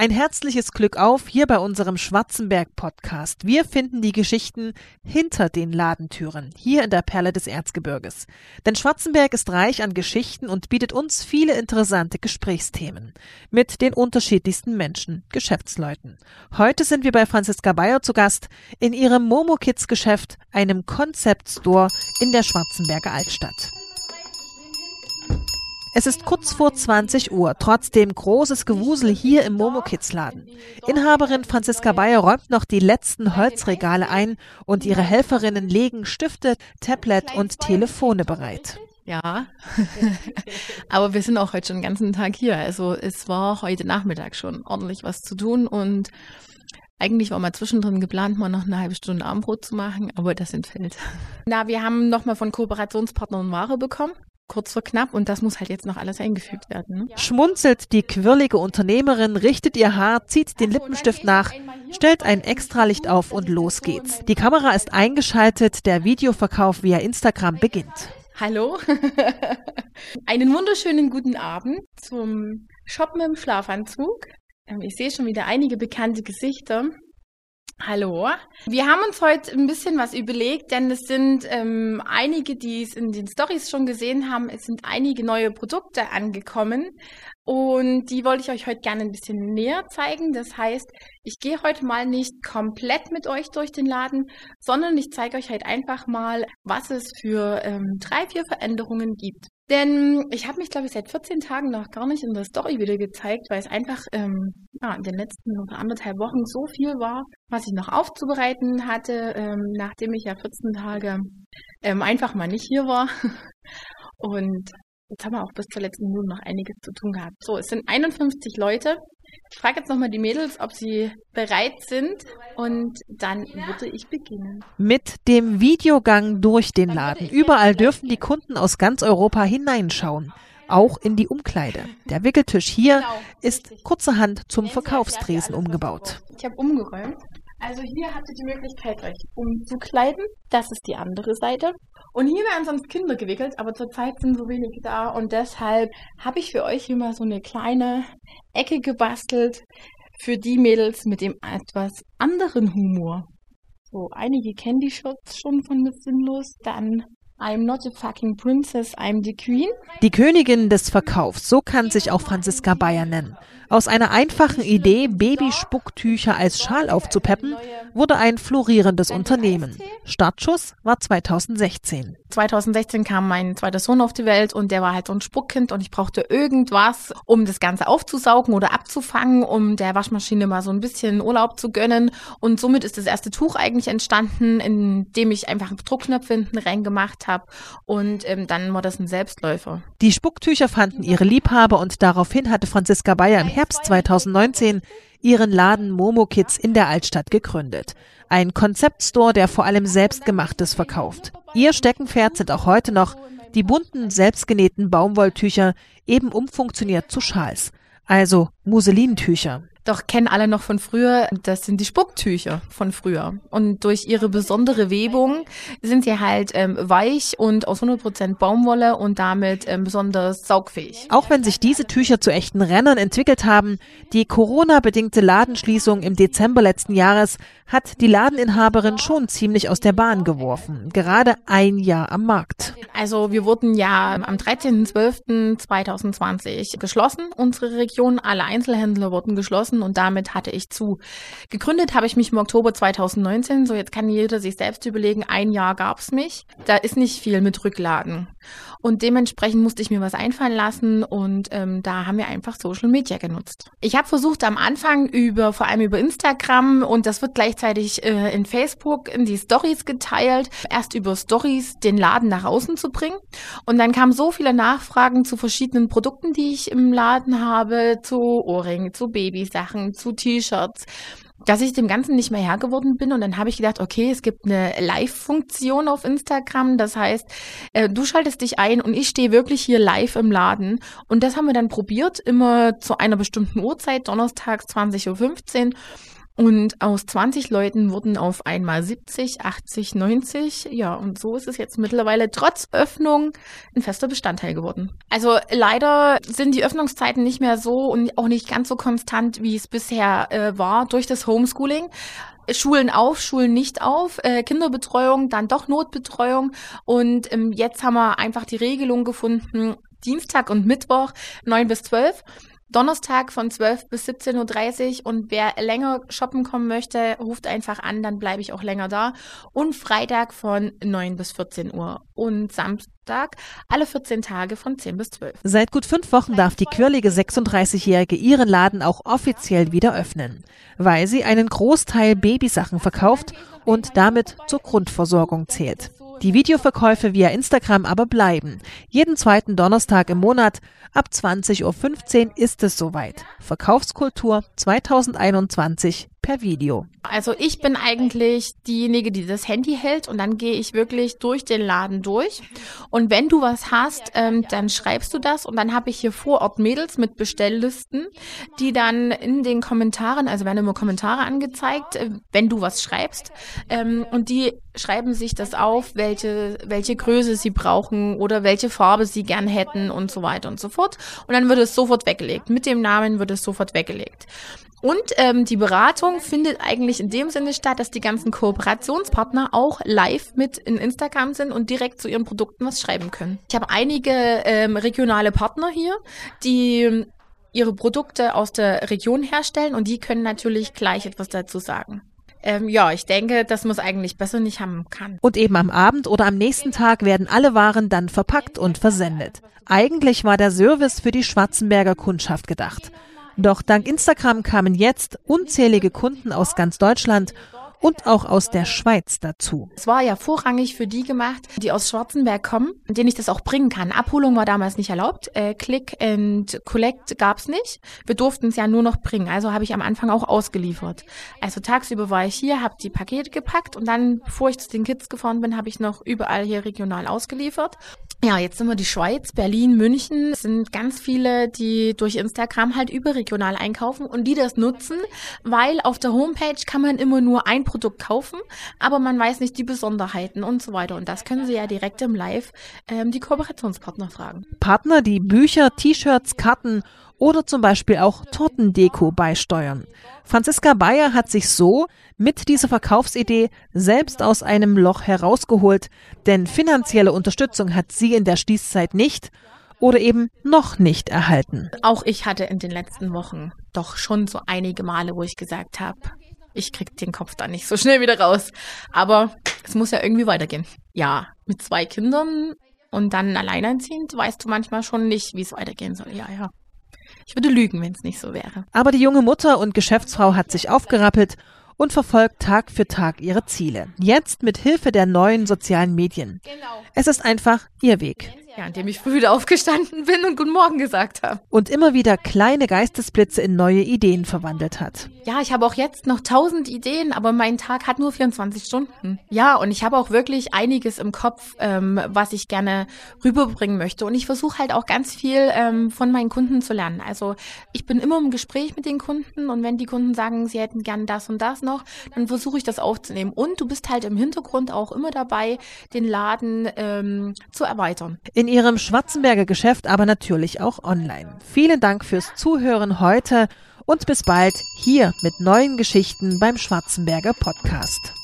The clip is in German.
Ein herzliches Glück auf hier bei unserem Schwarzenberg-Podcast. Wir finden die Geschichten hinter den Ladentüren, hier in der Perle des Erzgebirges. Denn Schwarzenberg ist reich an Geschichten und bietet uns viele interessante Gesprächsthemen mit den unterschiedlichsten Menschen, Geschäftsleuten. Heute sind wir bei Franziska Bayer zu Gast in ihrem Momo Kids Geschäft, einem Concept Store in der Schwarzenberger Altstadt. Es ist kurz vor 20 Uhr, trotzdem großes Gewusel hier im Momo Kids Laden. Inhaberin Franziska Bayer räumt noch die letzten Holzregale ein und ihre Helferinnen legen Stifte, Tablet und Telefone bereit. Ja, aber wir sind auch heute schon den ganzen Tag hier. Also es war heute Nachmittag schon ordentlich was zu tun und eigentlich war mal zwischendrin geplant, mal noch eine halbe Stunde Abendbrot zu machen, aber das entfällt. Na, wir haben nochmal von Kooperationspartnern Ware bekommen kurz vor knapp und das muss halt jetzt noch alles eingefügt werden. Ne? Schmunzelt die quirlige Unternehmerin, richtet ihr Haar, zieht den Lippenstift nach, stellt ein Extralicht auf und los geht's. Die Kamera ist eingeschaltet, der Videoverkauf via Instagram beginnt. Hallo, einen wunderschönen guten Abend zum Shoppen im Schlafanzug. Ähm, ich sehe schon wieder einige bekannte Gesichter. Hallo. Wir haben uns heute ein bisschen was überlegt, denn es sind ähm, einige, die es in den Stories schon gesehen haben, es sind einige neue Produkte angekommen und die wollte ich euch heute gerne ein bisschen näher zeigen. Das heißt, ich gehe heute mal nicht komplett mit euch durch den Laden, sondern ich zeige euch halt einfach mal, was es für ähm, drei, vier Veränderungen gibt. Denn ich habe mich, glaube ich, seit 14 Tagen noch gar nicht in der Story wieder gezeigt, weil es einfach ähm, ja, in den letzten anderthalb Wochen so viel war, was ich noch aufzubereiten hatte, ähm, nachdem ich ja 14 Tage ähm, einfach mal nicht hier war. Und jetzt haben wir auch bis zur letzten Minute noch einiges zu tun gehabt. So, es sind 51 Leute. Ich frage jetzt nochmal die Mädels, ob sie bereit sind und dann würde ich beginnen. Mit dem Videogang durch den Laden. Überall dürfen die Kunden aus ganz Europa hineinschauen. Auch in die Umkleide. Der Wickeltisch hier genau, ist kurzerhand zum Verkaufstresen umgebaut. Ich habe umgeräumt. Also hier habt ihr die Möglichkeit, euch umzukleiden. Das ist die andere Seite. Und hier werden sonst Kinder gewickelt, aber zurzeit sind so wenig da und deshalb habe ich für euch hier mal so eine kleine Ecke gebastelt für die Mädels mit dem etwas anderen Humor. So, einige kennen die Shirts schon von Miss Sinnlos, dann I'm not a fucking princess, I'm the queen. Die Königin des Verkaufs, so kann sich auch Franziska Bayer nennen. Aus einer einfachen Idee, Babyspucktücher als Schal aufzupeppen, wurde ein florierendes Unternehmen. Startschuss war 2016. 2016 kam mein zweiter Sohn auf die Welt und der war halt so ein Spuckkind und ich brauchte irgendwas, um das Ganze aufzusaugen oder abzufangen, um der Waschmaschine mal so ein bisschen Urlaub zu gönnen. Und somit ist das erste Tuch eigentlich entstanden, in dem ich einfach Druckknöpfe hinten reingemacht habe und ähm, dann war das ein Selbstläufer. Die Spucktücher fanden ihre Liebhaber und daraufhin hatte Franziska Bayer im Herbst 2019 ihren Laden Momo Kids in der Altstadt gegründet. Ein Konzeptstore, der vor allem Selbstgemachtes verkauft. Ihr Steckenpferd sind auch heute noch die bunten, selbstgenähten Baumwolltücher, eben umfunktioniert zu Schals. Also Muselintücher. Doch kennen alle noch von früher, das sind die Spucktücher von früher. Und durch ihre besondere Webung sind sie halt ähm, weich und aus 100% Baumwolle und damit ähm, besonders saugfähig. Auch wenn sich diese Tücher zu echten Rennern entwickelt haben, die Corona-bedingte Ladenschließung im Dezember letzten Jahres hat die Ladeninhaberin schon ziemlich aus der Bahn geworfen. Gerade ein Jahr am Markt. Also wir wurden ja am 13.12.2020 geschlossen. Unsere Region, alle Einzelhändler wurden geschlossen und damit hatte ich zu. Gegründet habe ich mich im Oktober 2019. So jetzt kann jeder sich selbst überlegen, ein Jahr gab's mich. Da ist nicht viel mit Rückladen. Und dementsprechend musste ich mir was einfallen lassen und ähm, da haben wir einfach Social Media genutzt. Ich habe versucht am Anfang über, vor allem über Instagram und das wird gleichzeitig äh, in Facebook in die Stories geteilt, erst über Stories den Laden nach außen zu bringen. Und dann kamen so viele Nachfragen zu verschiedenen Produkten, die ich im Laden habe, zu Ohrringen, zu Babysachen, zu T-Shirts dass ich dem Ganzen nicht mehr Herr geworden bin. Und dann habe ich gedacht, okay, es gibt eine Live-Funktion auf Instagram. Das heißt, äh, du schaltest dich ein und ich stehe wirklich hier live im Laden. Und das haben wir dann probiert, immer zu einer bestimmten Uhrzeit, donnerstags 20.15 Uhr. Und aus 20 Leuten wurden auf einmal 70, 80, 90. Ja, und so ist es jetzt mittlerweile trotz Öffnung ein fester Bestandteil geworden. Also leider sind die Öffnungszeiten nicht mehr so und auch nicht ganz so konstant, wie es bisher äh, war durch das Homeschooling. Schulen auf, Schulen nicht auf, äh, Kinderbetreuung, dann doch Notbetreuung. Und ähm, jetzt haben wir einfach die Regelung gefunden, Dienstag und Mittwoch 9 bis 12. Donnerstag von 12 bis 17.30 Uhr und wer länger shoppen kommen möchte, ruft einfach an, dann bleibe ich auch länger da. Und Freitag von 9 bis 14 Uhr und Samstag alle 14 Tage von 10 bis 12. Seit gut fünf Wochen darf die quirlige 36-Jährige ihren Laden auch offiziell wieder öffnen, weil sie einen Großteil Babysachen verkauft und damit zur Grundversorgung zählt. Die Videoverkäufe via Instagram aber bleiben. Jeden zweiten Donnerstag im Monat ab 20.15 Uhr ist es soweit. Verkaufskultur 2021 per Video. Also ich bin eigentlich diejenige, die das Handy hält und dann gehe ich wirklich durch den Laden durch. Und wenn du was hast, ähm, dann schreibst du das und dann habe ich hier vor Ort Mädels mit Bestelllisten, die dann in den Kommentaren, also werden immer Kommentare angezeigt, äh, wenn du was schreibst ähm, und die schreiben sich das auf, welche, welche Größe sie brauchen oder welche Farbe sie gern hätten und so weiter und so fort. Und dann wird es sofort weggelegt. Mit dem Namen wird es sofort weggelegt. Und ähm, die Beratung findet eigentlich in dem Sinne statt, dass die ganzen Kooperationspartner auch live mit in Instagram sind und direkt zu ihren Produkten was schreiben können. Ich habe einige ähm, regionale Partner hier, die ähm, ihre Produkte aus der Region herstellen und die können natürlich gleich etwas dazu sagen. Ähm, ja, ich denke, dass man eigentlich besser nicht haben kann. Und eben am Abend oder am nächsten Tag werden alle Waren dann verpackt und versendet. Eigentlich war der Service für die Schwarzenberger Kundschaft gedacht. Doch dank Instagram kamen jetzt unzählige Kunden aus ganz Deutschland und auch aus der Schweiz dazu. Es war ja vorrangig für die gemacht, die aus Schwarzenberg kommen, denen ich das auch bringen kann. Abholung war damals nicht erlaubt. Äh, Click and Collect gab's nicht. Wir durften es ja nur noch bringen. Also habe ich am Anfang auch ausgeliefert. Also tagsüber war ich hier, habe die Pakete gepackt und dann, bevor ich zu den Kids gefahren bin, habe ich noch überall hier regional ausgeliefert. Ja, jetzt sind wir die Schweiz, Berlin, München. Es sind ganz viele, die durch Instagram halt überregional einkaufen und die das nutzen, weil auf der Homepage kann man immer nur ein Produkt kaufen, aber man weiß nicht die Besonderheiten und so weiter. Und das können Sie ja direkt im Live ähm, die Kooperationspartner fragen. Partner, die Bücher, T-Shirts, Karten oder zum Beispiel auch Tortendeko beisteuern. Franziska Bayer hat sich so mit dieser Verkaufsidee selbst aus einem Loch herausgeholt, denn finanzielle Unterstützung hat sie in der Schließzeit nicht oder eben noch nicht erhalten. Auch ich hatte in den letzten Wochen doch schon so einige Male, wo ich gesagt habe, ich krieg den Kopf da nicht so schnell wieder raus. Aber es muss ja irgendwie weitergehen. Ja, mit zwei Kindern und dann alleinerziehend weißt du manchmal schon nicht, wie es weitergehen soll. Ja, ja. Ich würde lügen, wenn es nicht so wäre. Aber die junge Mutter und Geschäftsfrau hat sich aufgerappelt und verfolgt Tag für Tag ihre Ziele. Jetzt mit Hilfe der neuen sozialen Medien. Genau. Es ist einfach ihr Weg. Ja, indem ich früh wieder aufgestanden bin und Guten Morgen gesagt habe. Und immer wieder kleine Geistesblitze in neue Ideen verwandelt hat. Ja, ich habe auch jetzt noch tausend Ideen, aber mein Tag hat nur 24 Stunden. Ja, und ich habe auch wirklich einiges im Kopf, ähm, was ich gerne rüberbringen möchte. Und ich versuche halt auch ganz viel ähm, von meinen Kunden zu lernen. Also ich bin immer im Gespräch mit den Kunden und wenn die Kunden sagen, sie hätten gern das und das noch, dann versuche ich das aufzunehmen. Und du bist halt im Hintergrund auch immer dabei, den Laden ähm, zu erweitern in ihrem Schwarzenberger Geschäft, aber natürlich auch online. Vielen Dank fürs Zuhören heute und bis bald hier mit neuen Geschichten beim Schwarzenberger Podcast.